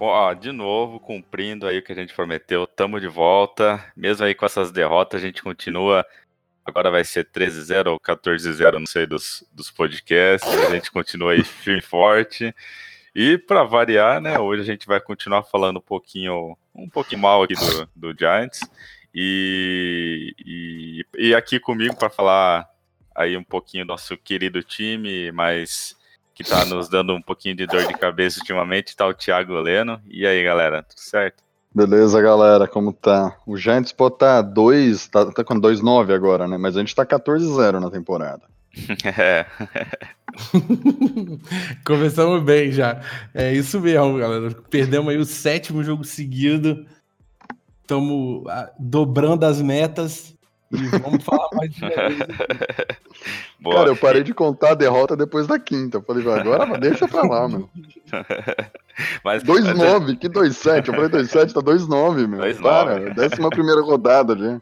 Ó, de novo, cumprindo aí o que a gente prometeu, tamo de volta. Mesmo aí com essas derrotas, a gente continua. Agora vai ser 13-0 ou 14-0, não sei, dos, dos podcasts. A gente continua aí firme e forte. E para variar, né, hoje a gente vai continuar falando um pouquinho, um pouquinho mal aqui do, do Giants. E, e, e aqui comigo para falar aí um pouquinho do nosso querido time, mas que tá nos dando um pouquinho de dor de cabeça ultimamente, tá o Thiago Leno. E aí, galera, tudo certo? Beleza, galera, como tá? O Giants pode tá 2, tá, tá com 2-9 agora, né? Mas a gente tá 14-0 na temporada. É. Começamos bem já. É isso mesmo, galera. Perdemos aí o sétimo jogo seguido. Estamos dobrando as metas. E vamos falar mais de. Cara, eu parei de contar a derrota depois da quinta. Eu falei, agora deixa pra lá, meu. Mas, 2-9, que 2-7? Eu falei 2-7, tá 2-9, meu. 2-9. Para, décima primeira rodada ali.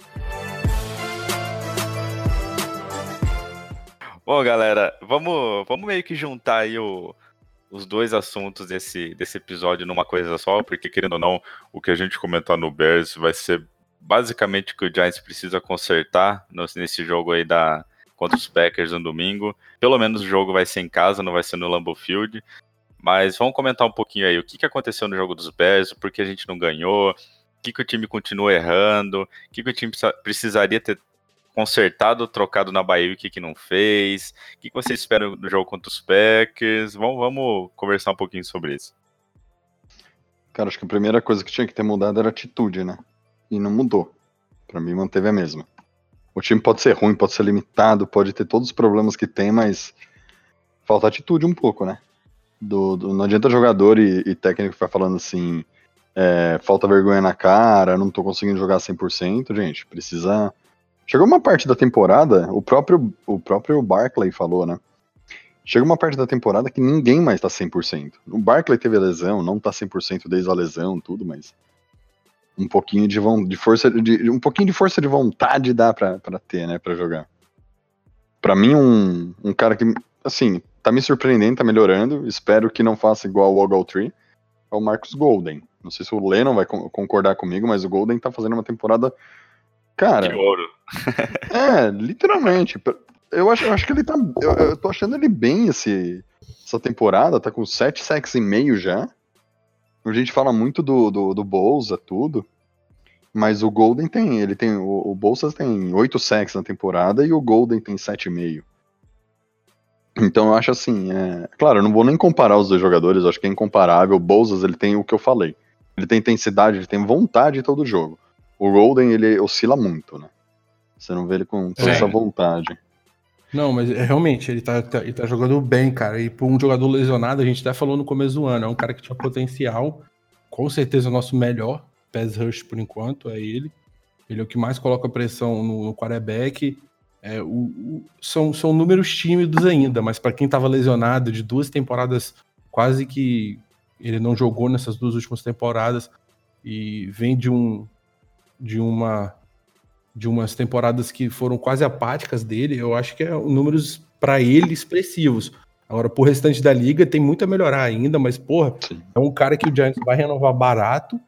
Bom, galera, vamos, vamos meio que juntar aí o, os dois assuntos desse, desse episódio numa coisa só, porque querendo ou não, o que a gente comentar no Bears vai ser basicamente o que o Giants precisa consertar nesse jogo aí da, contra os Packers no domingo. Pelo menos o jogo vai ser em casa, não vai ser no Lambeau Field. Mas vamos comentar um pouquinho aí o que, que aconteceu no jogo dos Bears, por que a gente não ganhou, o que, que o time continua errando, o que, que o time precisa- precisaria ter consertado, trocado na Bahia o que, que não fez, o que, que vocês esperam do jogo contra os Packers. Vamos, vamos conversar um pouquinho sobre isso. Cara, acho que a primeira coisa que tinha que ter mudado era a atitude, né? E não mudou. Pra mim, manteve a mesma. O time pode ser ruim, pode ser limitado, pode ter todos os problemas que tem, mas falta atitude um pouco, né? Do, do- não adianta jogador e, e técnico ficar falando assim, é, falta vergonha na cara, não tô conseguindo jogar 100%, gente, precisa... Chegou uma parte da temporada, o próprio, o próprio Barclay falou, né? Chega uma parte da temporada que ninguém mais tá 100%. O Barclay teve a lesão, não tá 100% desde a lesão, tudo, mas um pouquinho de, von- de força de um pouquinho de força de vontade dá pra, pra ter, né, pra jogar. Pra mim um, um cara que assim, tá me surpreendendo, tá melhorando, espero que não faça igual o Ogletree, é o Marcus Golden. Não sei se o Lennon vai con- concordar comigo, mas o Golden tá fazendo uma temporada cara, De ouro. é, literalmente. Eu acho, eu acho que ele tá. Eu, eu tô achando ele bem esse, essa temporada, tá com 7 sacks e meio já. A gente fala muito do, do, do Bolsa, tudo. Mas o Golden tem. Ele tem. O, o tem 8 sacks na temporada e o Golden tem 7,5. Então eu acho assim, é... claro, eu não vou nem comparar os dois jogadores, acho que é incomparável. O Bolsas, ele tem o que eu falei. Ele tem intensidade, ele tem vontade em todo jogo. O Golden, ele oscila muito, né? Você não vê ele com toda É. essa vontade. Não, mas é, realmente, ele tá, tá- ele tá jogando bem, cara. E por um jogador lesionado, a gente até falou no começo do ano, é um cara que tinha potencial. Com certeza o nosso melhor pass rush por enquanto é ele. Ele é o que mais coloca pressão no, no quarterback. É, o- o- são, são números tímidos ainda, mas para quem tava lesionado de duas temporadas, quase que ele não jogou nessas duas últimas temporadas e vem de um de uma de umas temporadas que foram quase apáticas dele, eu acho que é números para ele expressivos. Agora, pro restante da liga, tem muito a melhorar ainda, mas, porra, Sim. é um cara que o Giants vai renovar barato,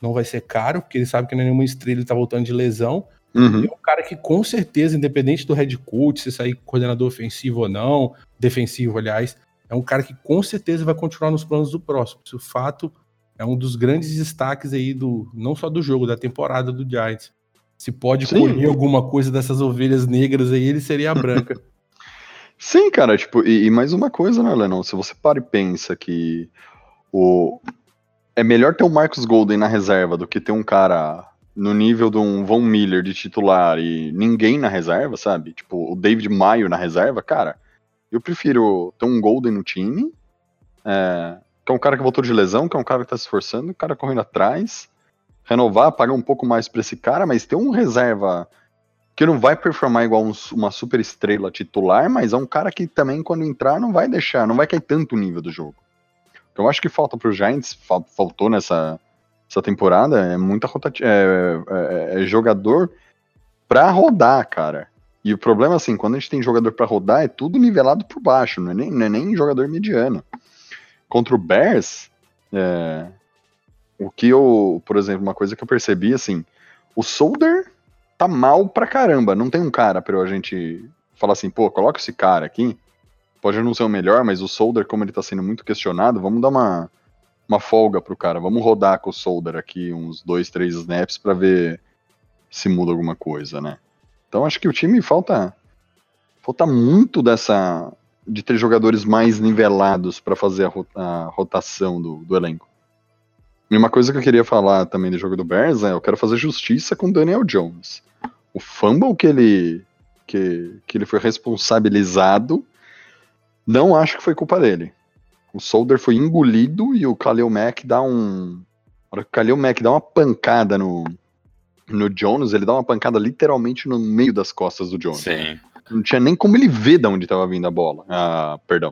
não vai ser caro, porque ele sabe que não é nenhuma estrela, ele tá voltando de lesão. Uhum. É um cara que, com certeza, independente do head coach, se sair coordenador ofensivo ou não, defensivo, aliás, é um cara que com certeza vai continuar nos planos do próximo. Isso, fato, é um dos grandes destaques aí do, não só do jogo, da temporada do Giants. Se pode Sim. colher alguma coisa dessas ovelhas negras aí, ele seria a branca. Sim, cara, tipo, e, e mais uma coisa, né, Lennon? Se você para e pensa que o é melhor ter o Marcus Golden na reserva do que ter um cara no nível de um Von Miller de titular e ninguém na reserva, sabe? Tipo, o David Maio na reserva, cara, eu prefiro ter um Golden no time. É, que é um cara que voltou de lesão, que é um cara que tá se esforçando, um cara correndo atrás, renovar, pagar um pouco mais pra esse cara, mas ter um reserva que não vai performar igual um, uma super estrela titular, mas é um cara que também, quando entrar, não vai deixar, não vai cair tanto o nível do jogo. O que eu acho que falta pro Giants, fal- faltou nessa essa temporada, é muita rotativa, é, é- é jogador pra rodar, cara. E o problema, assim, quando a gente tem jogador pra rodar, é tudo nivelado por baixo, não é nem, não é nem jogador mediano. Contra o Bears, é, o que eu, por exemplo, uma coisa que eu percebi, assim, o Solder tá mal pra caramba. Não tem um cara pra a gente falar assim, pô, coloca esse cara aqui. Pode não ser o melhor, mas o Solder, como ele tá sendo muito questionado, vamos dar uma, uma folga pro cara. Vamos rodar com o Solder aqui uns dois, três snaps pra ver se muda alguma coisa, né? Então acho que o time falta falta muito dessa de ter jogadores mais nivelados pra fazer a, ro- a rotação do, do elenco. E uma coisa que eu queria falar também do jogo do Bears é eu quero fazer justiça com o Daniel Jones. O fumble que ele que, que ele foi responsabilizado, não acho que foi culpa dele. O Solder foi engolido e o Khalil Mack dá um. A hora que o Khalil Mack dá uma pancada no, no Jones, ele dá uma pancada literalmente no meio das costas do Jones. Sim. Não tinha nem como ele ver de onde estava vindo a bola. Ah, perdão.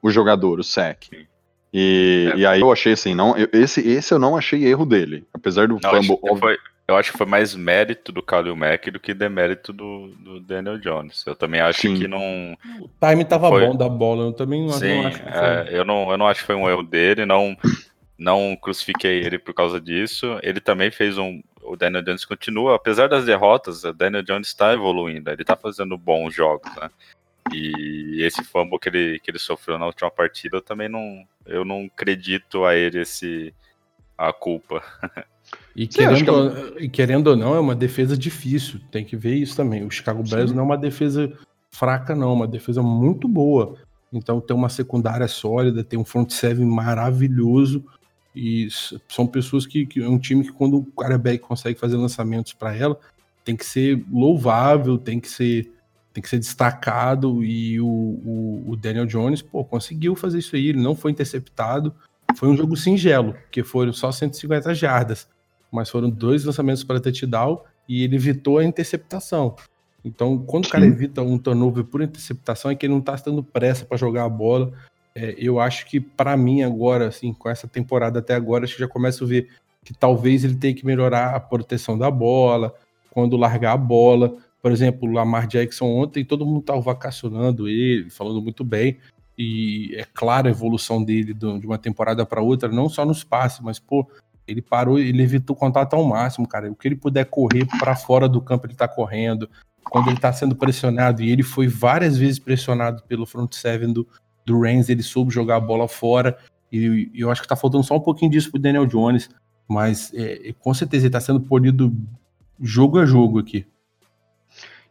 O jogador, o sec. E, É. e aí eu achei assim, não, eu- esse, esse eu não achei erro dele. Apesar do Não, acho fumble. que foi- eu acho que foi mais mérito do Khalil Mack do que demérito do, do Daniel Jones. Eu também acho Sim. que não. O time tava Foi. bom da bola, eu também não, Sim, não acho que foi. é, eu, não, eu não acho que foi um erro dele, não, não crucifiquei ele por causa disso. Ele também fez um. O Daniel Jones continua, apesar das derrotas, o Daniel Jones está evoluindo, ele está fazendo bons jogos, né? E esse fumble que ele, que ele sofreu na última partida, eu também não. Eu não acredito a ele esse, a culpa. E, Sim, querendo, que ou- e querendo ou não, é uma defesa difícil. Tem que ver isso também. O Chicago Bears Sim. não é uma defesa fraca, não. É uma defesa muito boa. Então tem uma secundária sólida, tem um front seven maravilhoso. E são pessoas que, que é um time que quando o quarterback consegue fazer lançamentos para ela, tem que ser louvável, tem que ser tem que ser destacado e o, o, o Daniel Jones, pô, conseguiu fazer isso aí, ele não foi interceptado. Foi um jogo singelo, porque foram só 150 jardas, mas foram dois lançamentos para touchdown e ele evitou a interceptação. Então, quando o cara evita um turnover por interceptação, é que ele não tá dando pressa para jogar a bola. É, eu acho que, para mim, agora, assim, com essa temporada até agora, acho que já começo a ver que talvez ele tenha que melhorar a proteção da bola, quando largar a bola. Por exemplo, Lamar Jackson ontem, todo mundo tava vacacionando ele, falando muito bem. E é clara a evolução dele de uma temporada para outra, não só nos passes, mas, pô, ele parou, ele evitou contato ao máximo, cara. O que ele puder correr para fora do campo, ele tá correndo. Quando ele tá sendo pressionado, e ele foi várias vezes pressionado pelo front seven do, do Rams, ele soube jogar a bola fora. E eu acho que tá faltando só um pouquinho disso pro Daniel Jones. Mas é, com certeza ele tá sendo polido jogo a jogo aqui.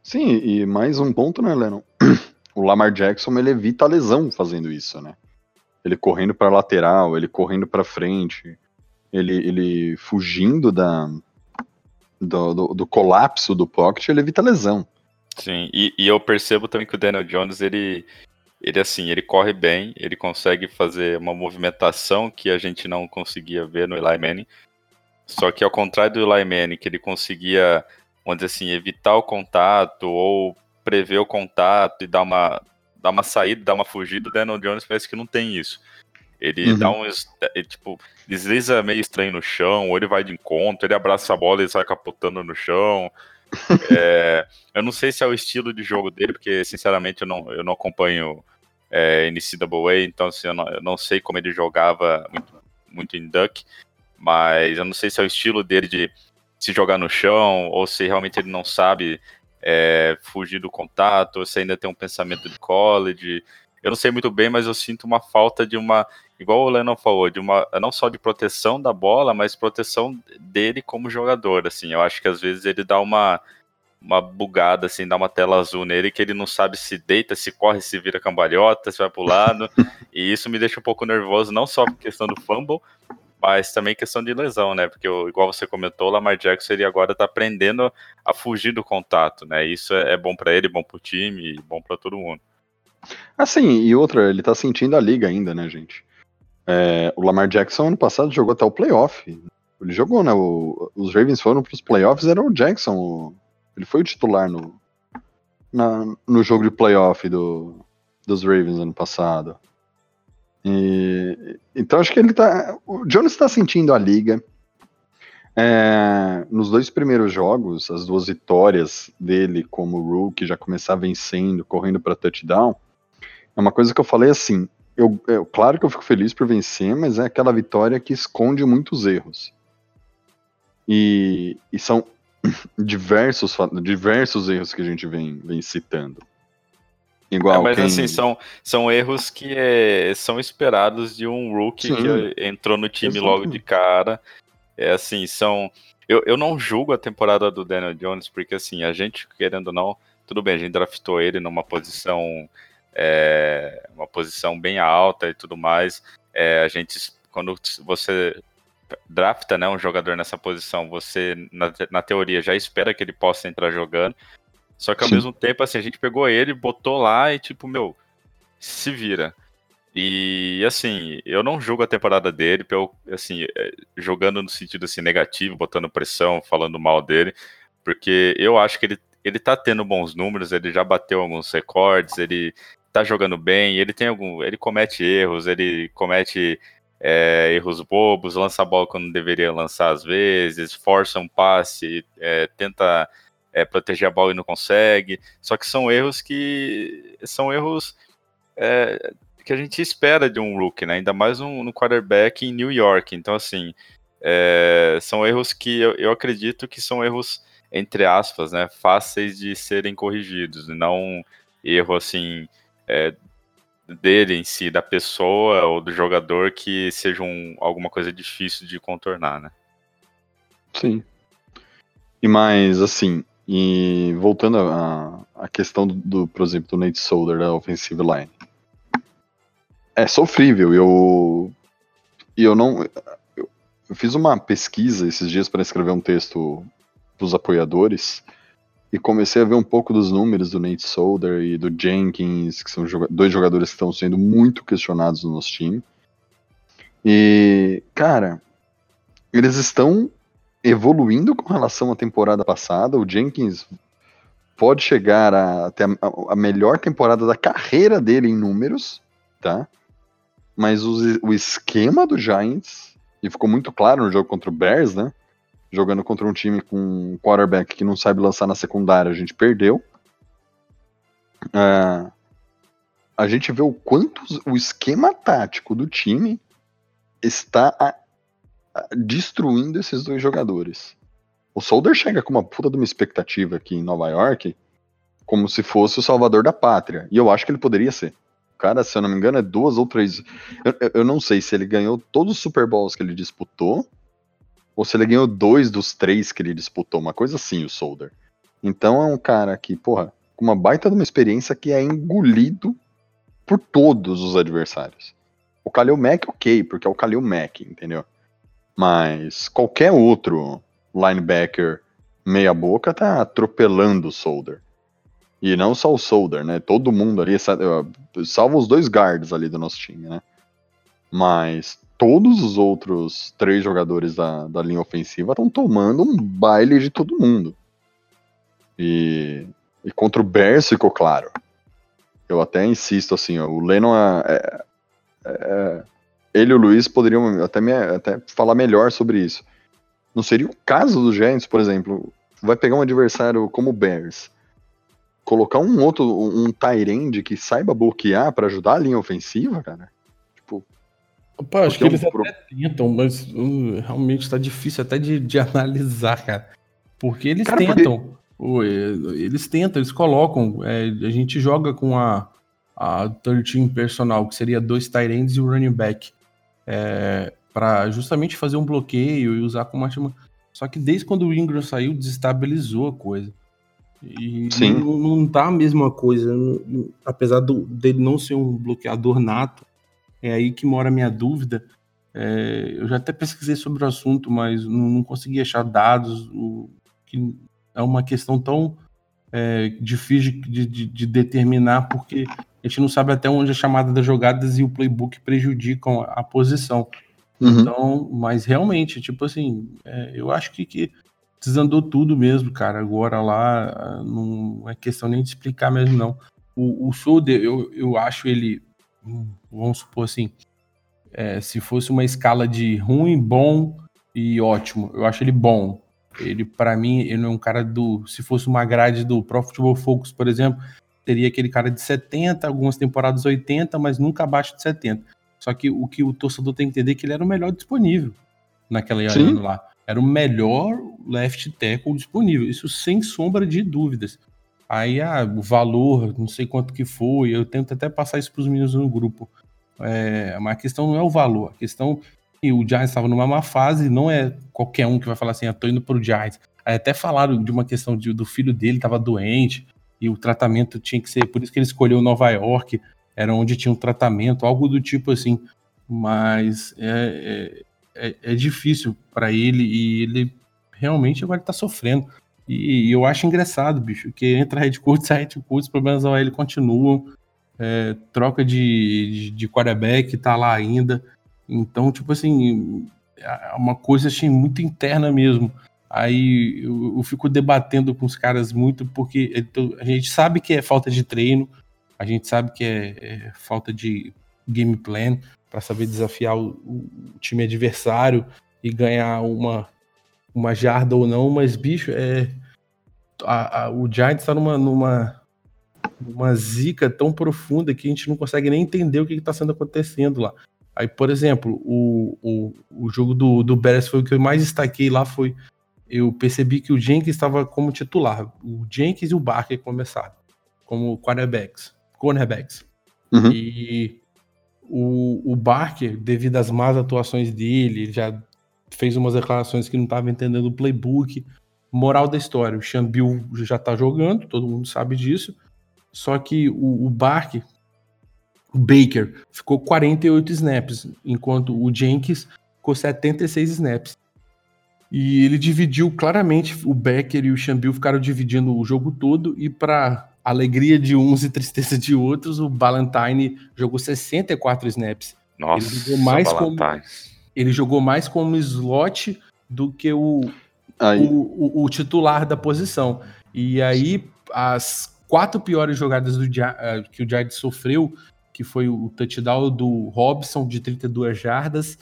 Sim, e mais um ponto, né, Lennon? O Lamar Jackson, ele evita a lesão fazendo isso, né? Ele correndo pra lateral, ele correndo pra frente, ele, ele fugindo da, do, do, do colapso do pocket, ele evita a lesão. Sim, e, e eu percebo também que o Daniel Jones, ele, ele assim, ele corre bem, ele consegue fazer uma movimentação que a gente não conseguia ver no Eli Manning. Só que ao contrário do Eli Manning, que ele conseguia, vamos dizer assim, evitar o contato ou prever o contato e dar uma, dar uma saída, dar uma fugida, o Daniel Jones parece que não tem isso. Ele Uhum. dá um, ele, tipo, desliza meio estranho no chão, ou ele vai de encontro, ele abraça a bola e sai capotando no chão. É, eu não sei se é o estilo de jogo dele, porque sinceramente eu não, eu não acompanho é, NCAA, então assim, eu, não, eu não sei como ele jogava muito, muito em Duck, mas eu não sei se é o estilo dele de se jogar no chão, ou se realmente ele não sabe é, fugir do contato, ou se ainda tem um pensamento de college. Eu não sei muito bem, mas eu sinto uma falta de uma, igual o Lennon falou, de uma não só de proteção da bola, mas proteção dele como jogador. Assim, eu acho que às vezes ele dá uma uma bugada, assim, dá uma tela azul nele, que ele não sabe se deita, se corre, se vira cambalhota, se vai pro lado. e isso me deixa um pouco nervoso, não só por questão do fumble, mas também questão de lesão, né? Porque, o- igual você comentou, o Lamar Jackson ele agora tá aprendendo a fugir do contato, né? Isso é, é bom para ele, bom pro time, e bom para todo mundo. Assim, e outra, ele tá sentindo a liga ainda, né, gente? É, o Lamar Jackson ano passado jogou até o playoff. Ele jogou, né? O- os Ravens foram para os playoffs, era o Jackson. o- ele foi o titular no, na- no jogo de playoff do, dos Ravens ano passado. E- então acho que ele tá. O Jones está sentindo a liga. É, nos dois primeiros jogos, as duas vitórias dele como rookie, já começar vencendo, correndo para touchdown, é uma coisa que eu falei assim. Eu, eu- claro que eu fico feliz por vencer, mas é aquela vitória que esconde muitos erros. E, e são diversos, diversos erros que a gente vem, vem citando. Igual É, mas quem- assim, são, são erros que é, são esperados de um rookie Sim. que entrou no time logo de cara. É assim, são. Eu, eu não julgo a temporada do Daniel Jones, porque assim, a gente, querendo ou não, tudo bem, a gente draftou ele numa posição. é, uma posição bem alta e tudo mais. É, a gente, quando você drafta né, um jogador nessa posição, você, na, na teoria, já espera que ele possa entrar jogando. Só que ao Sim. mesmo tempo, assim, a gente pegou ele, botou lá e, tipo, meu, se vira. E, assim, eu não julgo a temporada dele, pelo, assim, é, jogando no sentido, assim, negativo, botando pressão, falando mal dele, porque eu acho que ele, ele tá tendo bons números, ele já bateu alguns recordes, ele tá jogando bem, ele tem algum, ele comete erros, ele comete é, erros bobos, lança a bola quando deveria lançar às vezes, força um passe, é, tenta é, proteger a bola e não consegue. Só que são erros que são erros é, que a gente espera de um rookie, né? Ainda mais um, no quarterback em New York. Então, assim, é, são erros que eu, eu acredito que são erros, entre aspas, né? Fáceis de serem corrigidos, não um erro assim. é, dele em si, da pessoa ou do jogador que seja um, alguma coisa difícil de contornar, né? Sim. E mais, assim, e voltando à questão do, do, por exemplo, do Nate Solder da offensive line. É sofrível. Eu, e eu não. Eu, eu fiz uma pesquisa esses dias para escrever um texto dos apoiadores e comecei a ver um pouco dos números do Nate Solder e do Jenkins, que são dois jogadores que estão sendo muito questionados no nosso time. E, cara, eles estão evoluindo com relação à temporada passada. O Jenkins pode chegar a ter a, a melhor temporada da carreira dele em números, tá? Mas o, o, esquema do Giants, e ficou muito claro no jogo contra o Bears, né? Jogando contra um time com um quarterback que não sabe lançar na secundária, a gente perdeu. Uh, a gente vê o quanto o esquema tático do time está a, destruindo esses dois jogadores. O Solder chega com uma puta de uma expectativa aqui em Nova York, como se fosse o salvador da pátria. E eu acho que ele poderia ser. O cara, se eu não me engano, é duas ou três. Eu, eu não sei se ele ganhou todos os Super Bowls que ele disputou, ou se ele ganhou dois dos três que ele disputou. Uma coisa assim, o Solder. Então é um cara que, porra, com uma baita de uma experiência que é engolido por todos os adversários. O Kalil Mack, ok, porque é o Kalil Mack, entendeu? Mas qualquer outro linebacker meia boca tá atropelando o Solder. E não só o Solder, né? Todo mundo ali, salvo os dois guards ali do nosso time, né? Mas todos os outros três jogadores da, da linha ofensiva estão tomando um baile de todo mundo. E, e contra o Bears ficou claro. Eu até insisto assim, ó, o Lennon é, é, ele e o Luiz poderiam até, me, até falar melhor sobre isso. Não seria o caso dos Giants, por exemplo, vai pegar um adversário como o Bears, colocar um outro, um Tyrande que saiba bloquear para ajudar a linha ofensiva, cara? Tipo. Opa, acho que eles um... até tentam, mas uh, realmente tá difícil até de, de analisar, cara. Porque eles cara, tentam. Porque... Uh, eles tentam, eles colocam. É, a gente joga com a, a 13 personal, que seria dois Tyrands e o running back. É, para justamente fazer um bloqueio e usar como uma. Só que desde quando o Ingram saiu, desestabilizou a coisa. E Sim. Não, não tá a mesma coisa. Não, apesar do, dele não ser um bloqueador nato, é aí que mora a minha dúvida. É, eu já até pesquisei sobre o assunto, mas não, não consegui achar dados. O, que é uma questão tão é, difícil de, de, de, determinar, porque a gente não sabe até onde a chamada das jogadas e o playbook prejudicam a, posição. Uhum. Então, mas realmente, tipo assim, é, eu acho que, que desandou tudo mesmo, cara. Agora lá não é questão nem de explicar mesmo, não. O, o Solder, eu, eu acho ele, hum, vamos supor assim, é, se fosse uma escala de ruim, bom e ótimo, eu acho ele bom. Ele, para mim, ele não é um cara do. Se fosse uma grade do Pro Football Focus, por exemplo, teria aquele cara de 70, algumas temporadas 80, mas nunca abaixo de 70. Só que o que o torcedor tem que entender é que ele era o melhor disponível naquela ano lá. Era o melhor left tackle disponível, isso sem sombra de dúvidas. Aí ah, o valor, não sei quanto que foi, eu tento até passar isso para os meninos no grupo. É, mas a questão não é o valor, a questão é que o Giants estava numa má fase, não é qualquer um que vai falar assim, ah, tô indo pro Giants. Aí até falaram de uma questão de, do filho dele estava doente e o tratamento tinha que ser, por isso que ele escolheu Nova York, era onde tinha um tratamento, algo do tipo assim. Mas é, é, é, é difícil para ele e ele realmente agora tá sofrendo. E, e eu acho engraçado, bicho, que entra head coach, sai head coach, os problemas da OL continuam. É, troca de, de, de quarterback tá lá ainda. Então, tipo assim, é uma coisa assim, muito interna mesmo. Aí eu, eu fico debatendo com os caras muito, porque então, a gente sabe que é falta de treino, a gente sabe que é, é falta de game plan para saber desafiar o, o, time adversário e ganhar uma, uma jarda ou não, mas bicho, é a, a, o Giants está numa, numa, numa zica tão profunda que a gente não consegue nem entender o que está sendo acontecendo lá. Aí, por exemplo, o, o, o jogo do, do Bears foi o que eu mais destaquei lá, foi eu percebi que o Jenkins estava como titular. O Jenkins e o Barker começaram como quarterbacks, cornerbacks. Uhum. E o, o Barker, devido às más atuações dele, ele já fez umas declarações que não estava entendendo o playbook. Moral da história, o Chambil já tá jogando, todo mundo sabe disso. Só que o, o Barker, o Baker, ficou 48 snaps, enquanto o Jenkins ficou 76 snaps. E ele dividiu claramente, o Becker e o Chambil ficaram dividindo o jogo todo, e para alegria de uns e tristeza de outros, o Ballantyne jogou 64 snaps. Nossa, ele jogou mais como, ele jogou mais como slot do que o, Aí, o, o- o titular da posição. E aí, as quatro piores jogadas do, eh, que o Giants sofreu, que foi o touchdown do Robson de 32 jardas,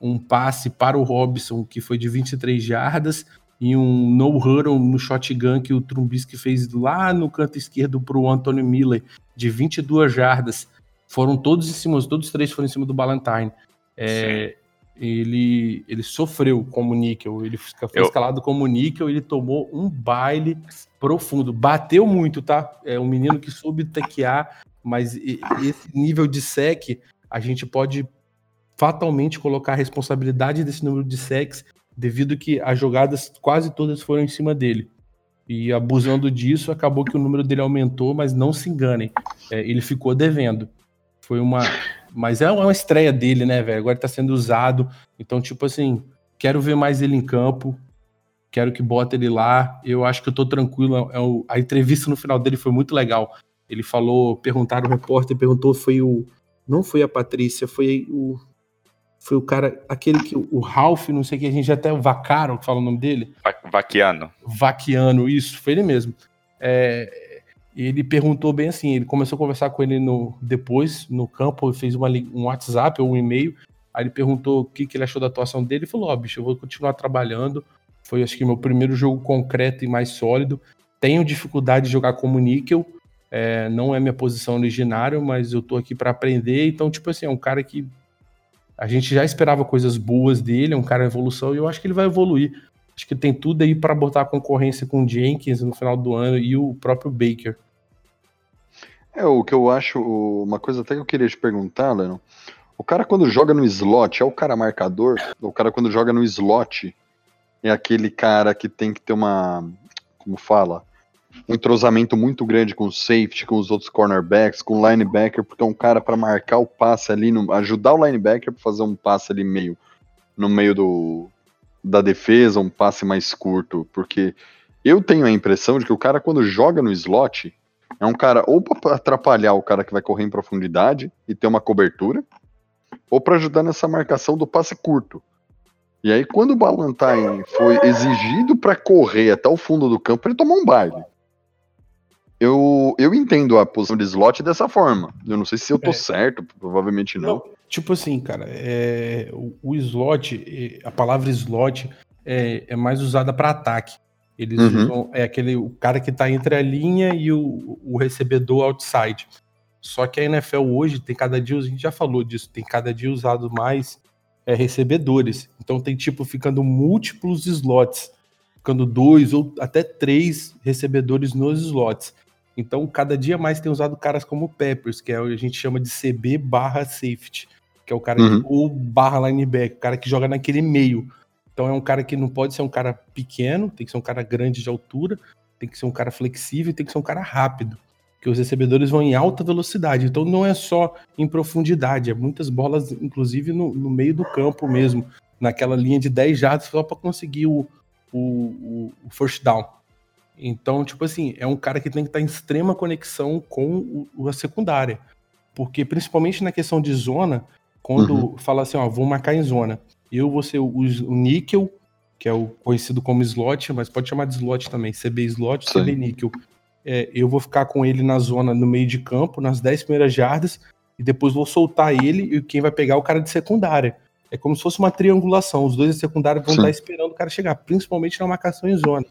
um passe para o Robson que foi de 23 jardas, e um no-huddle no shotgun que o Trumbisky fez lá no canto esquerdo para o Anthony Miller, de 22 jardas. Foram todos em cima, todos os três foram em cima do Ballantyne. É, ele, ele sofreu como níquel, ele foi Eu- escalado como níquel, ele tomou um baile profundo, bateu muito, tá? É um menino que soube taquear, mas esse nível de sec, a gente pode fatalmente colocar a responsabilidade desse número de secs devido que as jogadas quase todas foram em cima dele. E abusando disso, acabou que o número dele aumentou, mas não se enganem, é, ele ficou devendo. Foi uma. Mas é uma estreia dele, né, velho? Agora tá sendo usado. Então, tipo assim, quero ver mais ele em campo. Quero que bota ele lá. Eu acho que eu tô tranquilo. É o- a entrevista no final dele foi muito legal. Ele falou, perguntaram, o repórter perguntou, foi o. Não foi a Patrícia, foi o. Foi o cara, aquele que. O Ralph, não sei o que, a gente até. O Vacaro, que fala o nome dele. Va- Vaquiano. Vaquiano, isso, foi ele mesmo. É, ele perguntou bem assim, ele começou a conversar com ele no, depois, no campo, fez uma, um WhatsApp ou um e-mail, aí ele perguntou o que, que ele achou da atuação dele, e falou, ó, bicho, eu vou continuar trabalhando, foi acho que meu primeiro jogo concreto e mais sólido, tenho dificuldade de jogar como níquel, é, não é minha posição originária, mas eu tô aqui para aprender, então, tipo assim, é um cara que a gente já esperava coisas boas dele, é um cara em evolução, e eu acho que ele vai evoluir. Acho que tem tudo aí para botar concorrência com o Jenkins no final do ano e o próprio Baker. é o que eu acho, uma coisa até que eu queria te perguntar, Lennon. O cara quando joga no slot, é o cara marcador? O cara quando joga no slot é aquele cara que tem que ter uma, como fala, um entrosamento muito grande com o safety, com os outros cornerbacks, com o linebacker, porque é um cara para marcar o passe ali, no- ajudar o linebacker para fazer um passe ali meio no meio do da defesa, um passe mais curto, porque eu tenho a impressão de que o cara quando joga no slot, É um cara ou pra atrapalhar o cara que vai correr em profundidade e ter uma cobertura, ou para ajudar nessa marcação do passe curto. E aí, quando o Ballantyne foi exigido para correr até o fundo do campo, ele tomou um baile. Eu, eu entendo a posição de slot dessa forma. Eu não sei se eu tô É. certo, provavelmente não. Tipo assim, cara, é, o, o slot, a palavra slot é, é mais usada para ataque. Eles Uhum. usam, é aquele o cara que tá entre a linha e o, o recebedor outside. Só que a NFL hoje tem cada dia, a gente já falou disso, tem cada dia usado mais é, recebedores. Então tem tipo ficando múltiplos slots, ficando dois ou até três recebedores nos slots. Então cada dia mais tem usado caras como Peppers, que é o que a gente chama de CB barra safety, que é o cara Uhum. que, ou barra linebacker, o cara que joga naquele meio. Então é um cara que não pode ser um cara pequeno, tem que ser um cara grande de altura, tem que ser um cara flexível, tem que ser um cara rápido. Porque os recebedores vão em alta velocidade. Então não é só em profundidade, é muitas bolas, inclusive no, no meio do campo mesmo, naquela linha de 10 jardas só para conseguir o, o, o, o first down. Então, tipo assim, é um cara que tem que estar em extrema conexão com o, a secundária. Porque, principalmente na questão de zona, quando fala assim, ó, vou marcar em zona, eu vou ser o, o níquel, que é o conhecido como slot, mas pode chamar de slot também, CB slot, Sim. CB níquel. É, eu vou ficar com ele na zona, no meio de campo, nas 10 primeiras jardas, e depois vou soltar ele e quem vai pegar é o cara de secundária. É como se fosse uma triangulação. Os dois de secundária vão Sim. estar esperando o cara chegar, principalmente na marcação em zona.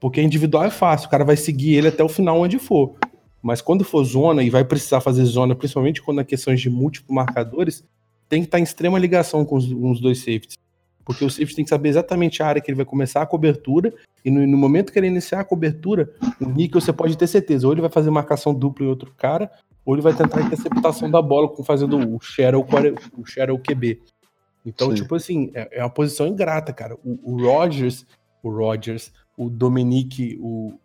Porque individual é fácil, o cara vai seguir ele até o final onde for. Mas quando for zona e vai precisar fazer zona, principalmente quando é questões de múltiplos marcadores, tem que estar em extrema ligação com os, com os dois safeties. Porque o safety tem que saber exatamente a área que ele vai começar a cobertura, e no, no momento que ele iniciar a cobertura, o níquel você pode ter certeza, ou ele vai fazer marcação dupla em outro cara, ou ele vai tentar a interceptação da bola com fazendo o shadow, core- o shadow QB. Então, Sim. tipo assim, é, é uma posição ingrata, cara. O, o Rodgers, o Rodgers, o Dominique, o.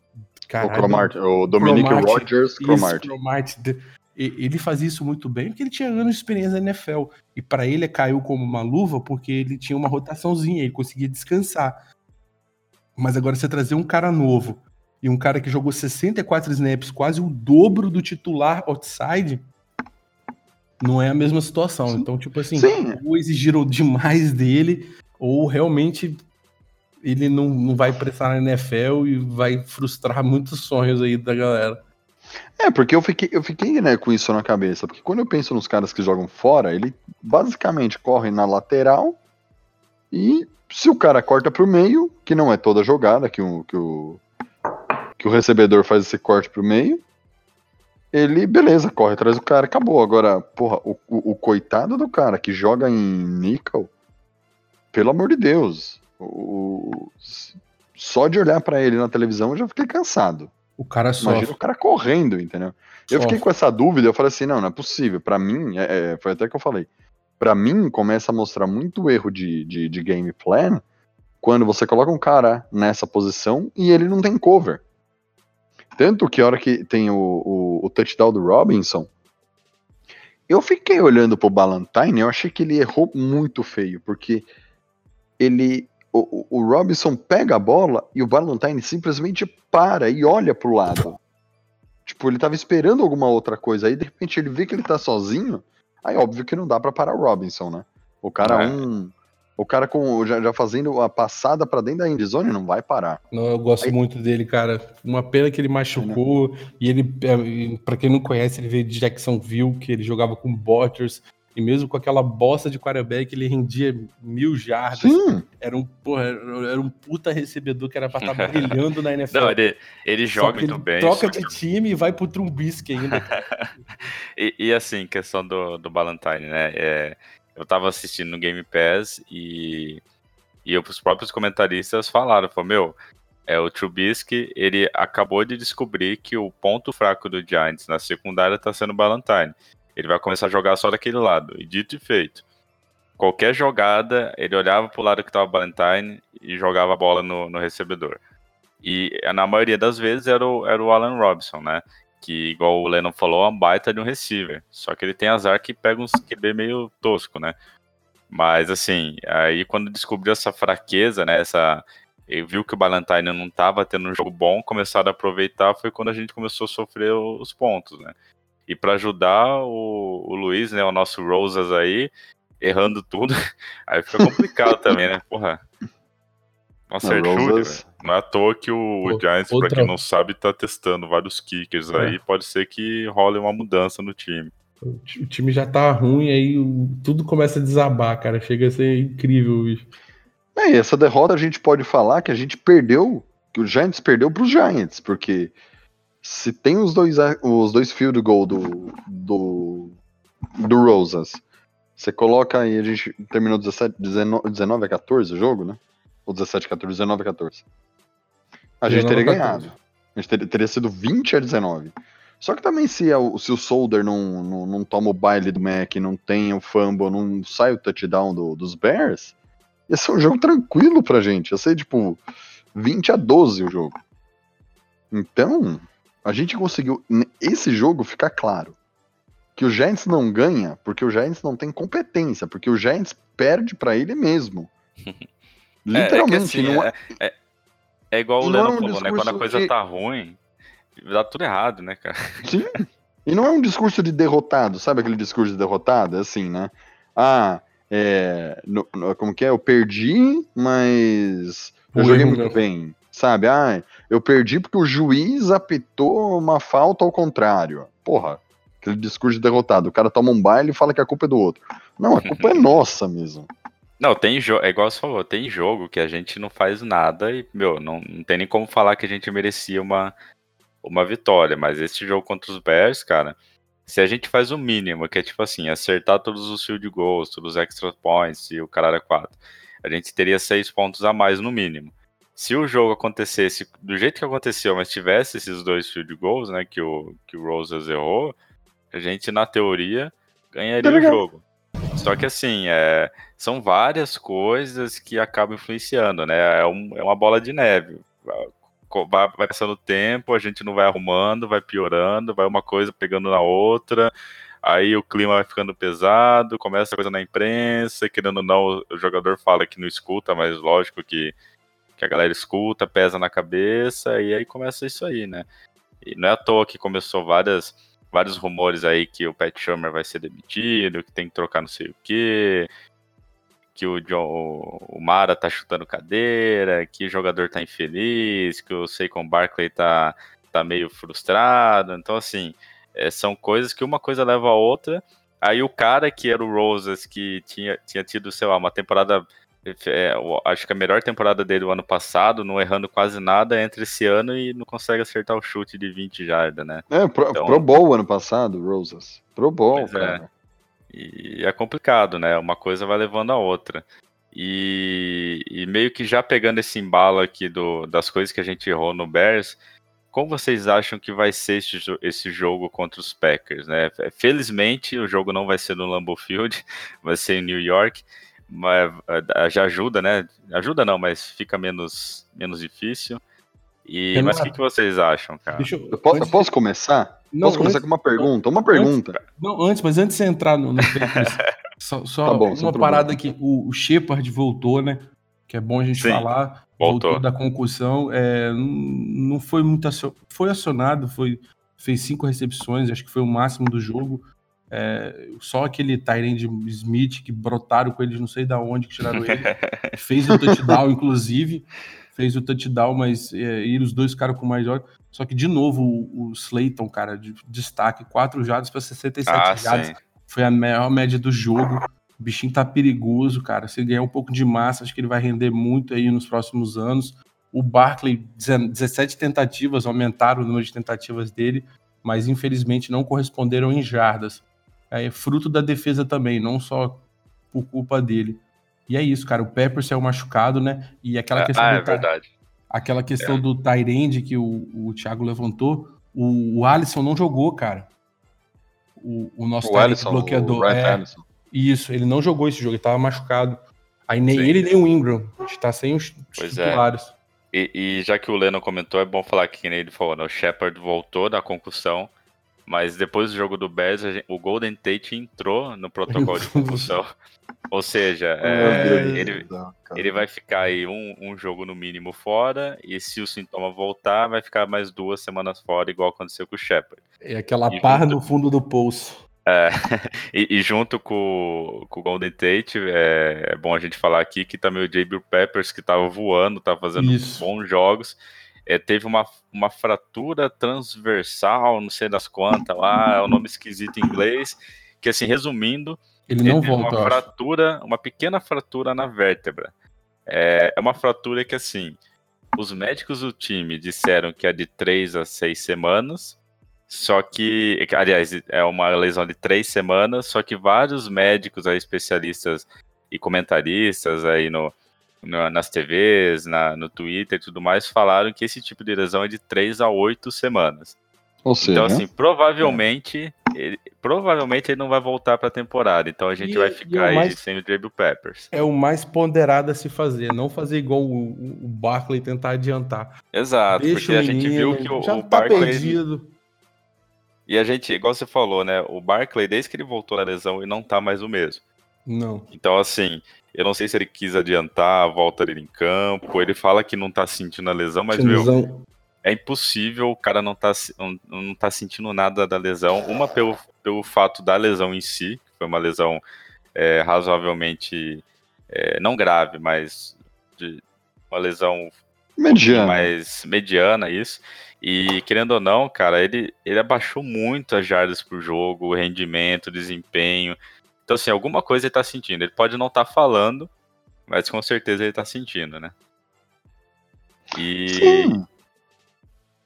O caralho, o Dominic Cromartie, Rogers isso, Cromartie. Cromartie. De- e- Ele fazia isso muito bem porque ele tinha anos de experiência na NFL. E pra ele caiu como uma luva porque ele tinha uma rotaçãozinha, ele conseguia descansar. Mas agora você trazer um cara novo e um cara que jogou 64 snaps, quase o dobro do titular outside, não é a mesma situação. Então, tipo assim, Sim. ou exigiram demais dele, ou realmente ele não, não vai prestar na NFL e vai frustrar muitos sonhos aí da galera. É, porque eu fiquei, eu fiquei né, com isso na cabeça. Porque quando eu penso nos caras que jogam fora, ele basicamente corre na lateral e se o cara corta pro meio, que não é toda jogada que o, que o, que o recebedor faz esse corte pro meio, ele, beleza, corre atrás do cara, acabou. Agora, porra, o, o, o coitado do cara que joga em níquel, pelo amor de Deus, o, só de olhar pra ele na televisão eu já fiquei cansado. O cara Imagina sofre. o cara correndo, entendeu? Eu fiquei sofre. com essa dúvida, eu falei assim, não, não é possível. Pra mim, é- é, foi até que eu falei. Pra mim, começa a mostrar muito erro de, de, de game plan quando você coloca um cara nessa posição e ele não tem cover. Tanto que a hora que tem o, o, o touchdown do Robinson, eu fiquei olhando pro Ballantyne, eu achei que ele errou muito feio, porque ele. O, o- Robinson pega a bola e o Ballantyne simplesmente para e olha pro lado. Tipo, ele tava esperando alguma outra coisa. Aí, de repente, ele vê que ele tá sozinho. Aí, óbvio que não dá pra parar o Robinson, né? O cara É. um. O cara com já, já fazendo a passada pra dentro da endzone não vai parar. Não, eu gosto Aí- muito dele, cara. Uma pena que ele machucou. E ele, é, pra quem não conhece, ele veio de Jacksonville, que ele jogava com Botchers. E mesmo com aquela bosta de quarterback, ele rendia mil jardas. Sim, Era um, porra, era um puta recebedor que era pra estar brilhando na NFL. Não, ele, ele joga muito ele bem. Troca de que- time e vai pro Trumbisky ainda. E, e, assim, questão do, do Ballantyne, né? é, eu tava assistindo no Game Pass e, e os próprios comentaristas falaram, falou, meu, é, o Trubisky, ele acabou de descobrir que o ponto fraco do Giants na secundária tá sendo o Ballantyne. Ele vai começar a jogar só daquele lado. E dito e feito. Qualquer jogada, ele olhava pro lado que tava o Ballantyne e jogava a bola no, no recebedor. E na maioria das vezes era o, era o Alan Robinson, né? que, igual o Lennon falou, é uma baita de um receiver. Só que ele tem azar que pega uns QB meio tosco, né? Mas assim, aí quando descobriu essa fraqueza, né? Essa, e viu que o Ballantyne não estava tendo um jogo bom, começaram a aproveitar, foi quando a gente começou a sofrer os pontos, né? E para ajudar o, o Luiz, né, o nosso Rosas aí, errando tudo, aí fica complicado também, né? Porra. Nossa, Não, Arthur, Rosas- não é à toa que o, Pô, Giants, pra outra- quem não sabe, tá testando vários kickers É. aí. Pode ser que role uma mudança no time. O ti- o time já tá ruim, aí o- tudo começa a desabar, cara. Chega a ser incrível, bicho. É, e essa derrota a gente pode falar que a gente perdeu, que o Giants perdeu para os Giants, porque se tem os dois, os dois field goal do, do, do Rosas, você coloca aí, a gente terminou 17, 19, 19 a 14 o jogo, né? Ou 17 a 14, 19 a 14. A gente 19 teria a 14. ganhado. A gente teria, teria sido 20 a 19. Só que também se, a- se o Solder não, não, não toma o baile do Mac, não tem o fumble, não sai o touchdown do- dos Bears, ia ser um jogo tranquilo pra gente. Ia ser tipo 20 a 12 o jogo. Então, a gente conseguiu, esse jogo ficar claro. Que o Giants não ganha porque o Giants não tem competência, porque o Giants perde pra ele mesmo. Literalmente, é, que, assim, não é, é, é- é igual o não é Leno um falou, né? Quando a coisa de- tá ruim, dá tudo errado, né, cara? Sim. E não é um discurso de derrotado, sabe aquele discurso de derrotado? É assim, né? Ah, é, no- no- como que é? Eu perdi, mas eu O joguei muito bem. Sabe? Ah, eu perdi porque o juiz apitou uma falta ao contrário. Porra, aquele discurso de derrotado. O cara toma um baile e fala que a culpa é do outro. Não, a culpa é nossa mesmo. Não, tem jogo, é igual você falou, tem jogo que a gente não faz nada e, meu, não, não tem nem como falar que a gente merecia uma, uma vitória, mas esse jogo contra os Bears, cara, se a gente faz o mínimo, que é tipo assim, acertar todos os field goals, todos os extra points e o caralho é 4, a gente teria seis pontos a mais no mínimo. Se o jogo acontecesse do jeito que aconteceu, mas tivesse esses dois field goals, né, que o, que o Rosas errou, a gente, na teoria, ganharia o legal. jogo. Só que assim, é, são várias coisas que acabam influenciando, né? É, um- é uma bola de neve. Vai, vai passando o tempo, a gente não vai arrumando, vai piorando, vai uma coisa pegando na outra, aí o clima vai ficando pesado, começa a coisa na imprensa, querendo ou não, o jogador fala que não escuta, mas lógico que, que a galera escuta, pesa na cabeça, e aí começa isso aí, né? E não é à toa que começou várias, vários rumores aí que o Pat Shermer vai ser demitido, que tem que trocar não sei o quê, que o, John, o Mara tá chutando cadeira, que o jogador tá infeliz, que o Saquon Barkley tá, tá meio frustrado. Então, assim, é, são coisas que uma coisa leva a outra. Aí o cara que era o Rosas, que tinha, tinha tido, sei lá, uma temporada. É, acho que a melhor temporada dele do ano passado, não errando quase nada, entra esse ano e não consegue acertar o chute de 20 jardas, né? É, pro, Então- pro Bowl ano passado, Rosas. Pro Bowl, é. cara. E é complicado, né? Uma coisa vai levando a outra. E, e meio que já pegando esse embalo aqui do, das coisas que a gente errou no Bears, como vocês acham que vai ser esse, esse jogo contra os Packers, né? Felizmente o jogo não vai ser no Lambeau Field, vai ser em New York, já ajuda, né? Ajuda não, mas fica menos, menos difícil. E, mas o que, que vocês acham, cara? Deixa eu, Eu posso, antes- eu posso começar? Não, posso começar antes- com uma pergunta? Uma pergunta. Não, antes, mas antes de você entrar no, no só, só Tá bom, uma problema. parada que o, o Shepard voltou, né? Que é bom a gente Sim, falar. voltou. da concussão. É, não, foi muito acio- foi acionado, foi fez cinco recepções, acho que foi o máximo do jogo. É, só aquele Tyrande Smith que brotaram com eles, não sei da onde que tiraram ele. fez o touchdown, inclusive. Fez o touchdown, mas é, e os dois ficaram com mais horas. Só que, de novo, o, o Slayton, cara, de destaque, 4 jardas para 67 Ah, jardas. sim. Foi a maior média do jogo. O bichinho tá perigoso, cara. Se ele ganhar um pouco de massa, acho que ele vai render muito aí nos próximos anos. O Barkley, 17 tentativas, aumentaram o número de tentativas dele, mas infelizmente não corresponderam em jardas. É fruto da defesa também, não só por culpa dele. E é isso, cara. O Peppers saiu machucado, né? E aquela questão ah, do é verdade. aquela questão do Tyrande que o, o Thiago levantou, o, o Alisson não jogou, cara. O, o nosso O Alisson, bloqueador. o é, Alisson. isso, ele não jogou esse jogo, ele tava machucado. Aí nem Sim. ele nem o Ingram. A gente tá sem os, Pois é. titulares. E, e já que o Leno comentou, é bom falar que, que nem ele falou, né? O Shepard voltou da concussão. Mas depois do jogo do Bears, gente- o Golden Tate entrou no protocolo de concussão. Ou seja, é, ele, ele vai ficar aí um, um jogo no mínimo fora, e se o sintoma voltar, vai ficar mais duas semanas fora, igual aconteceu com o Shepard. É aquela E par junto- no fundo do poço. E, e junto com, com o Golden Tate, é, é bom a gente falar aqui que também o Jabril Peppers, que tava voando, tava fazendo Isso. bons jogos, é, teve uma, uma fratura transversal, não sei das quantas lá, é um nome esquisito em inglês, que assim, resumindo, Ele não teve volta, uma fratura, uma pequena fratura na vértebra. É, é uma fratura que assim, os médicos do time disseram que é de 3 a 6 semanas, só que, aliás, é uma lesão de 3 semanas, só que vários médicos, aí, especialistas e comentaristas aí no, no- nas TVs, na, no Twitter e tudo mais, falaram que esse tipo de lesão é de 3 a 8 semanas. Ou seja, Então, assim, provavelmente, ele, provavelmente ele não vai voltar pra temporada. Então a gente E- vai e ficar o aí mais- sem o Jabril Peppers. É o mais ponderado a se fazer, não fazer igual o, o- Barkley tentar adiantar. Exato, Deixa porque o a gente menino, viu que o, já o tá Barkley. perdido. E a gente, igual você falou, né? O Barkley, desde que ele voltou da lesão, ele não tá mais o mesmo. Não. Então, assim, eu não sei se ele quis adiantar a volta dele em campo. Ele fala que não tá sentindo a lesão, mas, meu, Lesão- é impossível o cara não tá, não, não tá sentindo nada da lesão. Uma pelo, pelo fato da lesão em si, que foi uma lesão é, razoavelmente é, não grave, mas de uma lesão mediano. mais mediana, isso. E querendo ou não, cara, ele, ele abaixou muito as jardas pro jogo, o rendimento, o desempenho. Então, assim, alguma coisa ele tá sentindo. Ele pode não estar falando, mas com certeza ele tá sentindo, né? E. Sim.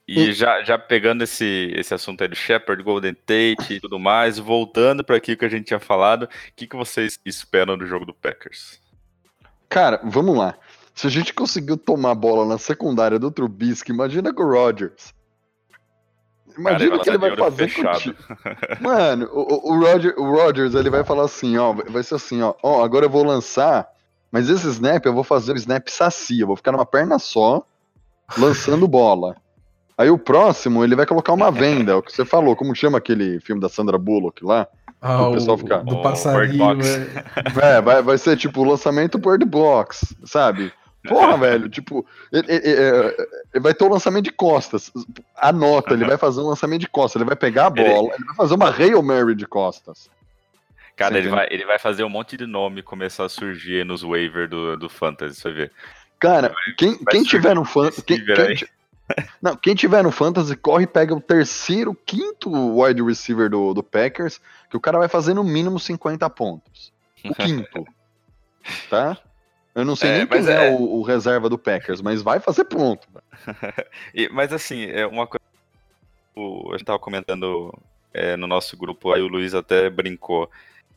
E já, já pegando esse, esse assunto aí do Shepard, Golden Tate e tudo mais, voltando para aquilo que a gente tinha falado, o que, que vocês esperam do jogo do Packers? Cara, vamos lá. Se a gente conseguiu tomar a bola na secundária do Trubisky, imagina com o Rodgers. Imagina Cara, o que ele tá vai de olho fazer fechado. contigo. Mano, o, o, Roger, o Rodgers, ele vai falar assim, ó, vai ser assim, ó, ó, agora eu vou lançar, mas esse snap eu vou fazer o snap sacia, eu vou ficar numa perna só, lançando bola. Aí o próximo, ele vai colocar uma venda, é o que você falou, como chama aquele filme da Sandra Bullock lá? Ah, o pessoal fica- do O passarinho, né? É, vai, vai ser tipo o lançamento Bird Box, sabe? Porra, velho, tipo, ele, ele- ele- ele vai ter o lançamento de costas. Anota, ele vai fazer um lançamento de costas, ele vai pegar a bola, ele vai fazer uma Hail Mary de costas. Cara, ele vai, ele vai fazer um monte de nome começar a surgir nos waivers do, do Fantasy, você vê. Cara, quem, vai quem tiver no Fantasy. Quem, quem não, quem tiver no Fantasy, corre e pega o terceiro, quinto wide receiver do, do Packers, que o cara vai fazer no mínimo 50 pontos. O quinto. tá? Eu não sei É, nem quem é, é- o, o reserva do Packers, mas vai fazer ponto. E- mas assim, é uma coisa. o- A gente tava comentando é, no nosso grupo, aí o Luiz até brincou.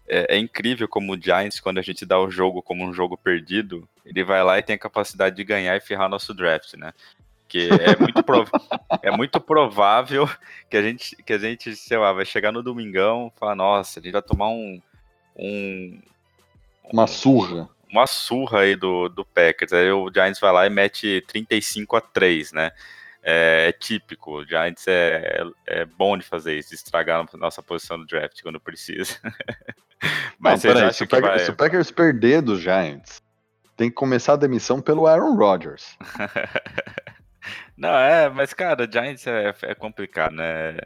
É, é incrível como o Giants, quando a gente dá o jogo como um jogo perdido, ele vai lá e tem a capacidade de ganhar e ferrar nosso draft, né? Que é muito, prov- é muito provável que a, gente, que a gente, sei lá, vai chegar no domingão e falar, nossa, a gente vai tomar um. um Uma surra. Uma surra aí do, do Packers. Aí o Giants vai lá e mete 35 a 3, né? É, é típico. O Giants é, é, é bom de fazer isso, de estragar a nossa posição no draft quando precisa. Mas não, peraí, se o, Packers, vai... se o Packers perder dos Giants, tem que começar a demissão pelo Aaron Rodgers. Não, é, mas cara, Giants é, é complicado, né?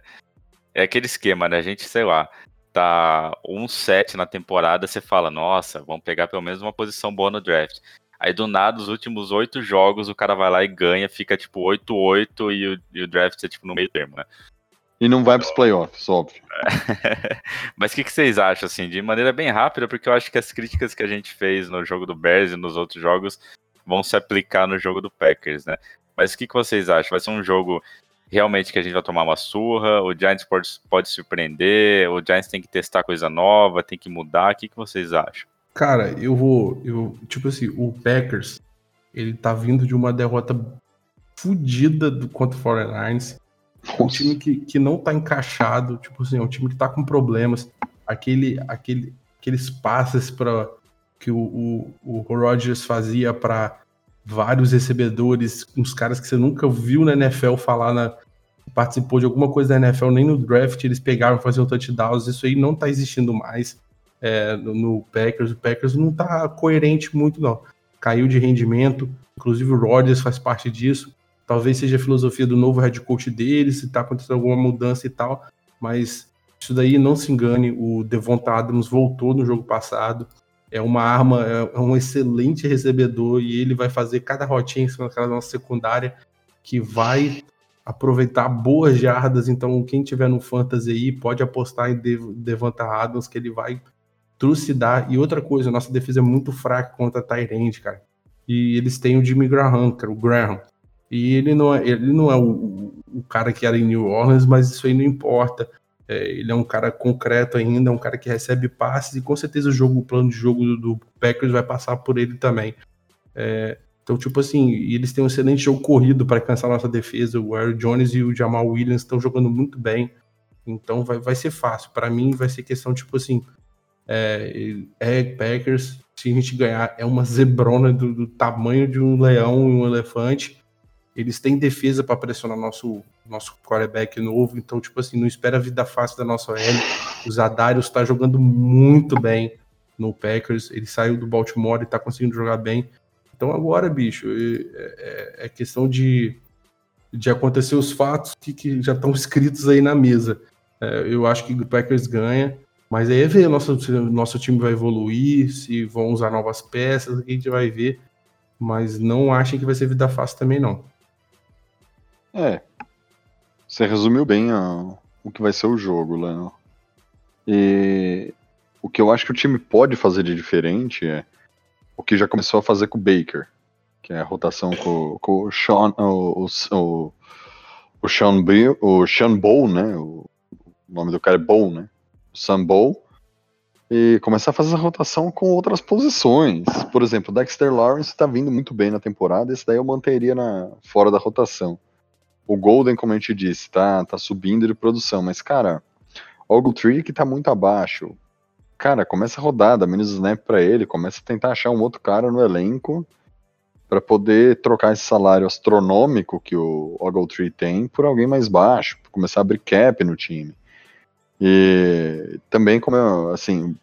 É aquele esquema, né? A gente, sei lá, tá 1-7 na temporada, você fala, nossa, vamos pegar pelo menos uma posição boa no draft. Aí do nada, os últimos oito jogos, o cara vai lá e ganha, fica tipo 8-8 e o, e o draft é tipo no meio termo, né? E não vai pros playoffs, óbvio. Mas o que, que vocês acham, assim, de maneira bem rápida, porque eu acho que as críticas que a gente fez no jogo do Bears e nos outros jogos vão se aplicar no jogo do Packers, né? Mas o que, que vocês acham? Vai ser um jogo realmente que a gente vai tomar uma surra? O Giants pode, pode surpreender? O Giants tem que testar coisa nova, tem que mudar? O que, que vocês acham? Cara, eu vou. Eu, tipo assim, o Packers, ele tá vindo de uma derrota fodida do, contra o 49ers. É um time que, que não tá encaixado, tipo assim, é um time que tá com problemas. Aquele, aquele, aqueles passes para que o, o, o Rodgers fazia para vários recebedores, uns caras que você nunca viu na NFL falar na, participou de alguma coisa da NFL, nem no draft eles pegaram fazer um touchdowns, isso aí não tá existindo mais é, no, Packers. O Packers não tá coerente muito, não. Caiu de rendimento, inclusive o Rodgers faz parte disso. Talvez seja a filosofia do novo head coach deles, se tá acontecendo alguma mudança e tal, mas isso daí não se engane, o Devonta Adams voltou no jogo passado, é uma arma, é um excelente recebedor e ele vai fazer cada rotinha em cima daquela nossa secundária que vai aproveitar boas jardas. Então, quem tiver no Fantasy aí pode apostar em Devonta Adams, que ele vai trucidar. E outra coisa, nossa defesa é muito fraca contra Tyrande, cara. E eles têm o Jimmy Graham, cara, o Graham. E ele não é, ele não é o, o cara que era em New Orleans, mas isso aí não importa. É, ele é um cara concreto ainda, é um cara que recebe passes e com certeza o jogo, o plano de jogo do, do Packers vai passar por ele também. É, então, tipo assim, eles têm um excelente jogo corrido para alcançar a nossa defesa. O Aaron Jones e o Jamal Williams estão jogando muito bem. Então vai, vai ser fácil. Para mim vai ser questão, tipo assim, é, é, Packers, se a gente ganhar, é uma zebrona do, do tamanho de um leão e um elefante. Eles têm defesa para pressionar nosso nosso quarterback novo, então, tipo assim, não espera a vida fácil da nossa OL. O Zadarius está jogando muito bem no Packers, ele saiu do Baltimore e está conseguindo jogar bem. Então agora, bicho, é, é, é, questão de, de acontecer os fatos que, que já estão escritos aí na mesa. É, eu acho que o Packers ganha, mas aí é ver nosso, nosso time vai evoluir, se vão usar novas peças, a gente vai ver. Mas não achem que vai ser vida fácil também, não. É, você resumiu bem a, o que vai ser o jogo, Léo. E o que eu acho que o time pode fazer de diferente é o que já começou a fazer com o Baker, que é a rotação com, com o Sean, o, o, o Sean, Bill, o Sean Bowl, né? O, nome do cara é Bowl, né? O Sam Bowl. E começar a fazer a rotação com outras posições. Por exemplo, o Dexter Lawrence está vindo muito bem na temporada, esse daí eu manteria na, fora da rotação. O Golden, como a gente disse, tá, tá subindo de produção, mas, cara, o Tree que tá muito abaixo. Cara, começa a rodar, dá menos snap pra ele, começa a tentar achar um outro cara no elenco para poder trocar esse salário astronômico que o Ogletree tem por alguém mais baixo, começar a abrir cap no time. E também, como eu, assim,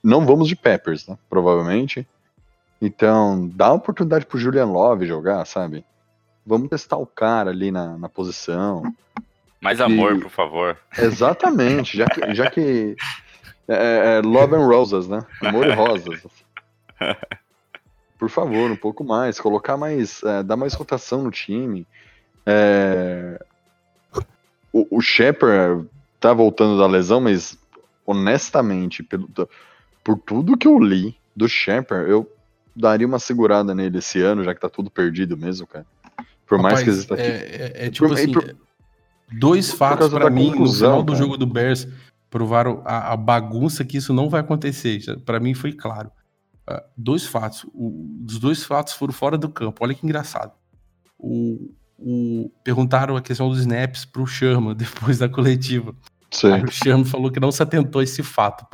não vamos de Peppers, né? Provavelmente. Então, dá oportunidade pro Julian Love jogar, sabe? Vamos testar o cara ali na, na posição. Mais amor, e... por favor. Exatamente, já que, já que é, é, é, Love and Roses, né? Amor e rosas. Por favor, um pouco mais, colocar mais, é, dar mais rotação no time. É... O, o Shepard tá voltando da lesão, mas honestamente, pelo, por tudo que eu li do Shepard, eu daria uma segurada nele esse ano, já que tá tudo perdido mesmo, cara. Por Rapaz, mais que exista aqui. É, é, é tipo por, assim, por, dois fatos para mim no final do jogo do Bears provaram a, a, bagunça que isso não vai acontecer. Para mim foi claro. Uh, dois fatos. O, os dois fatos foram fora do campo. Olha que engraçado. O, o, perguntaram a questão dos snaps pro Sherman depois da coletiva. Sim. Aí o Sherman falou que não se atentou a esse fato.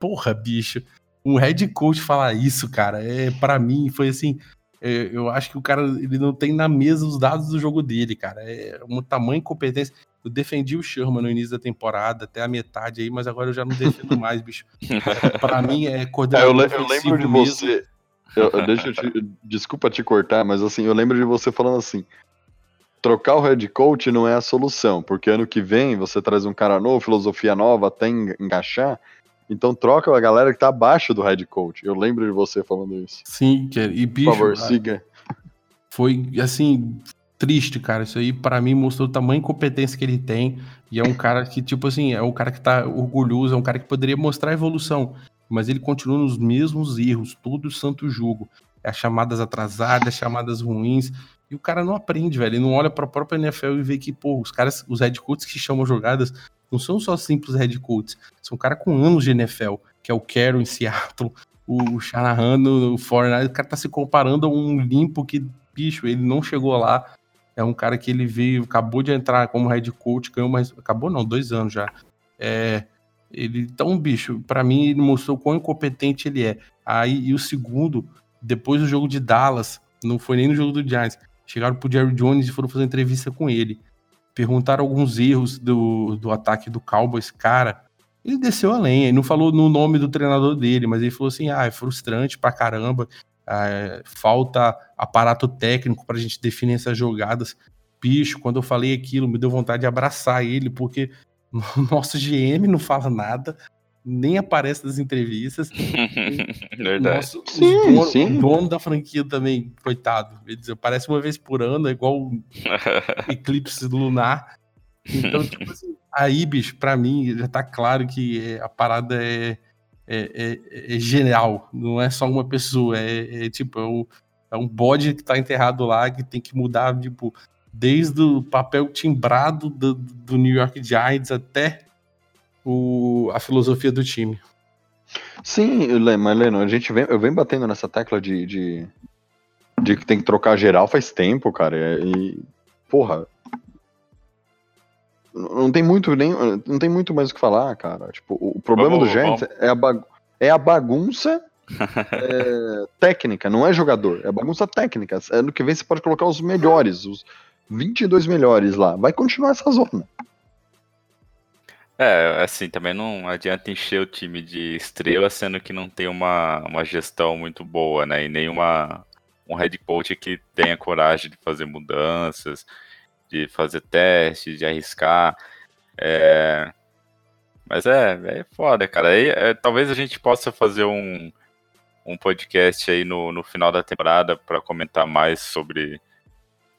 Porra, bicho. Um head coach falar isso, cara, é para mim foi assim é, eu acho que o cara ele não tem na mesa os dados do jogo dele, cara. É um tamanho incompetência. Eu defendi o Sherman no início da temporada, até a metade aí, mas agora eu já não defendo mais, bicho. Para mim é coordenador. É, eu, eu lembro de mesmo. você. Eu, deixa eu te, desculpa te cortar, mas assim, eu lembro de você falando assim: trocar o head coach não é a solução, porque ano que vem você traz um cara novo, filosofia nova, até engaixar, então troca a galera que tá abaixo do head coach. Eu lembro de você falando isso. Sim, e bicho, Por favor, siga. Foi assim triste, cara. Isso aí para mim mostrou o tamanho de competência que ele tem e é um cara que tipo assim, é um cara que tá orgulhoso, é um cara que poderia mostrar evolução, mas ele continua nos mesmos erros todo santo jogo. É as chamadas atrasadas, as chamadas ruins, e o cara não aprende, velho. Ele não olha para a própria NFL e vê que, pô, os caras, os head coaches que chamam jogadas não são só simples head coaches, são cara com anos de NFL, que é o Carroll em Seattle, o Shanahan no Fortnite, o cara tá se comparando a um limpo que, bicho, ele não chegou lá, é um cara que ele veio, acabou de entrar como head coach, ganhou mais, acabou não, dois anos já, é, ele, então, bicho, para mim ele mostrou quão incompetente ele é, aí, e o segundo, depois do jogo de Dallas, não foi nem no jogo do Giants, chegaram pro Jerry Jones e foram fazer entrevista com ele, perguntaram alguns erros do, do ataque do Cowboys, cara. Ele desceu além, ele não falou no nome do treinador dele, mas ele falou assim: ah, é frustrante pra caramba, é, falta aparato técnico pra gente definir essas jogadas. Bicho, quando eu falei aquilo, me deu vontade de abraçar ele, porque o nosso GM não fala nada, nem aparece nas entrevistas. Verdade. Nosso, Sim, o, dono, sim. o dono da franquia também, coitado. Quer dizer, parece uma vez por ano, é igual um eclipse lunar. Então, tipo assim, aí, bicho, pra mim, já tá claro que é- a parada é, é, é- é genial. Não é só uma pessoa, é, é tipo, é, o- é um bode que tá enterrado lá que tem que mudar, tipo, desde o papel timbrado do, do New York Giants até o, a filosofia do time. Sim, mas Leno, a gente vem, eu venho batendo nessa tecla de, de, de que tem que trocar geral faz tempo, cara. E, porra. Não tem muito nem, não tem muito mais o que falar, cara. Tipo, o problema Vamos- do Giants é a, é a bagunça é, técnica, não é jogador, é bagunça técnica. Ano que vem você pode colocar os melhores, os 22 melhores lá. Vai continuar essa zona. É, assim, também não adianta encher o time de estrela, sendo que não tem uma, uma gestão muito boa, né? E nem uma, um head coach que tenha coragem de fazer mudanças, de fazer testes, de arriscar. É, Mas é, é foda, cara. Aí, é, talvez a gente possa fazer um, um podcast aí no, no final da temporada para comentar mais sobre,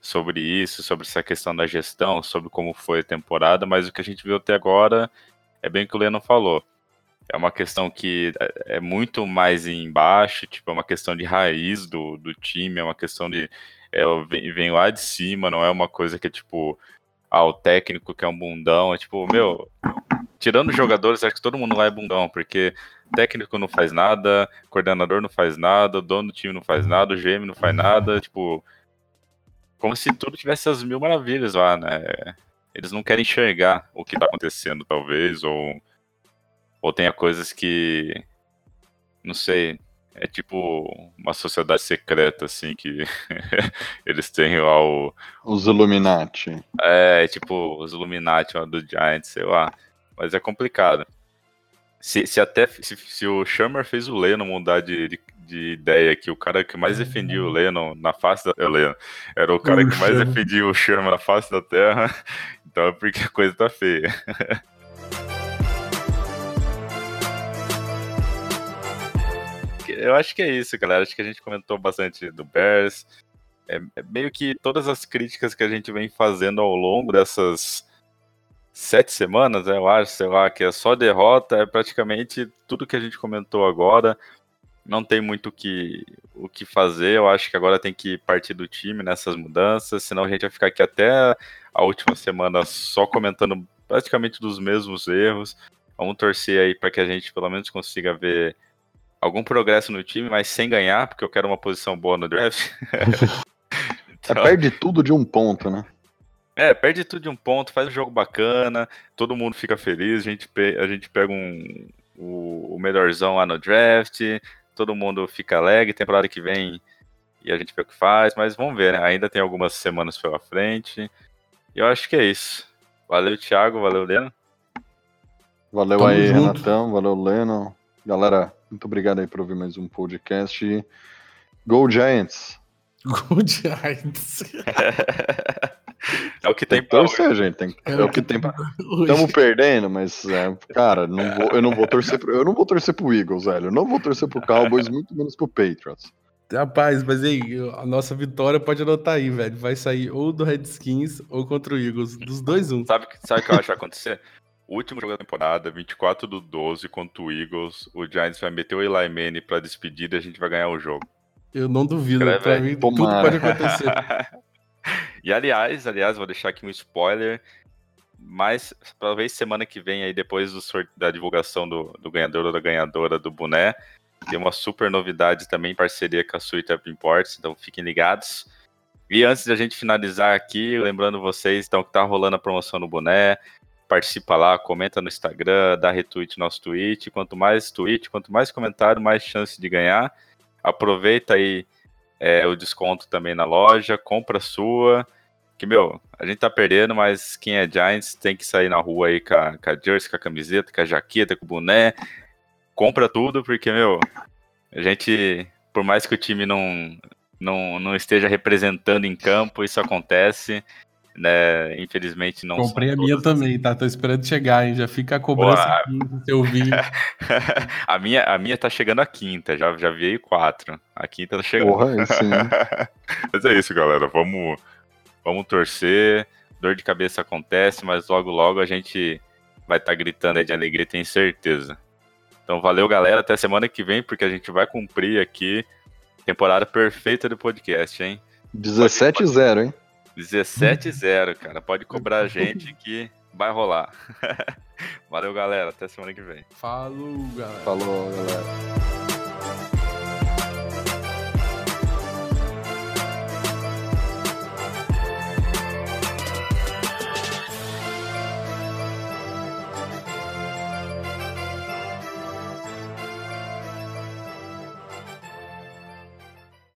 sobre isso, sobre essa questão da gestão, sobre como foi a temporada, mas o que a gente viu até agora é bem o que o Leno falou. É uma questão que é é muito mais embaixo, tipo, é uma questão de raiz do, do time, é uma questão de. É, vem, vem lá de cima, não é uma coisa que é tipo, ah, o técnico que é um bundão, é tipo, meu, tirando os jogadores, acho que todo mundo lá é bundão, porque técnico não faz nada, coordenador não faz nada, dono do time não faz nada, o GM não faz nada, tipo, como se tudo tivesse as mil maravilhas lá, né? Eles não querem enxergar o que tá acontecendo, talvez, ou, ou tenha coisas que, não sei, é tipo uma sociedade secreta, assim, que eles têm lá o, Os Illuminati. é, tipo, os Illuminati lá do Giants, sei lá. Mas é complicado. Se, se até se, se o Shermer fez o Leno mudar de, de, de ideia, que o cara que mais defendia o Leno na face da. é o Leno, era o cara O que mais defendia o Shermer na face da terra, então é porque a coisa tá feia. Eu acho que é isso, galera. Acho que a gente comentou bastante do Bears. É, é meio que todas as críticas que a gente vem fazendo ao longo dessas sete semanas, né, eu acho, sei lá, que é só derrota, é praticamente tudo que a gente comentou agora. Não tem muito que, o que fazer. Eu acho que agora tem que partir do time nessas mudanças, senão a gente vai ficar aqui até a última semana só comentando praticamente dos mesmos erros. Vamos torcer aí para que a gente pelo menos consiga ver algum progresso no time, mas sem ganhar, porque eu quero uma posição boa no draft. É, Então, perde tudo de um ponto, né? é, perde tudo de um ponto, faz um jogo bacana, todo mundo fica feliz, a gente, pe- a gente pega um, o, o melhorzão lá no draft, todo mundo fica alegre, temporada que vem e a gente vê o que faz, mas vamos ver, né? Ainda tem algumas semanas pela frente. E eu acho que é isso. Valeu, Thiago, valeu, Leno. Valeu Tamo aí, junto. Renatão. Valeu, Leno. Galera, muito obrigado aí por ouvir mais um podcast. Go Giants! Good Giants. é o que Tem tem que pra torcer, gente. Tem, é o que tem pra... Estamos perdendo, mas, é, cara, não vou- eu não vou torcer pro, eu não vou torcer pro Eagles, velho. Eu não vou torcer pro Cowboys, muito menos pro Patriots. Rapaz, mas aí, a nossa vitória pode anotar aí, velho. Vai sair ou do Redskins ou contra o Eagles. Dos dois, um. Sabe, sabe o que eu acho que vai acontecer? O último jogo da temporada, 24 do 12 contra o Eagles, o Giants vai meter o Eli Manning pra despedida e a gente vai ganhar o jogo. Eu não duvido. Cara, pra mim, tudo tomara. pode acontecer. e aliás, aliás, vou deixar aqui um spoiler. Mas talvez semana que vem, aí depois do sort- da divulgação do, do ganhador ou da ganhadora do boné, tem uma super novidade também em parceria com a Sweet Up Imports, então fiquem ligados. E antes de a gente finalizar aqui, lembrando vocês, então, que tá rolando a promoção no boné, participa lá, comenta no Instagram, dá retweet no nosso tweet. Quanto mais tweet, quanto mais comentário, mais chance de ganhar. Aproveita aí é, o desconto também na loja, compra sua. que, meu, a gente tá perdendo, mas quem é Giants tem que sair na rua aí com a, com a jersey, com a camiseta, com a jaqueta, com o boné. Compra tudo, porque, meu, a gente, por mais que o time não, não, não esteja representando em campo, isso acontece. Né? Infelizmente não Comprei a minha também, tá? Tô esperando chegar, hein? Já fica a cobrança se eu vi. a, minha, a minha tá chegando a quinta, já, já vi aí quatro. A quinta tá chegando. Porra, aí sim. mas é isso, galera. Vamos, vamos torcer. Dor de cabeça acontece, mas logo, logo a gente vai estar gritando aí de alegria, tenho certeza. Então valeu, galera. Até semana que vem, porque a gente vai cumprir aqui temporada perfeita do podcast, hein? 17-0, hein? 17-0, cara. Pode cobrar a gente que vai rolar. Valeu, galera. Até semana que vem. Falou, galera. Falou, galera.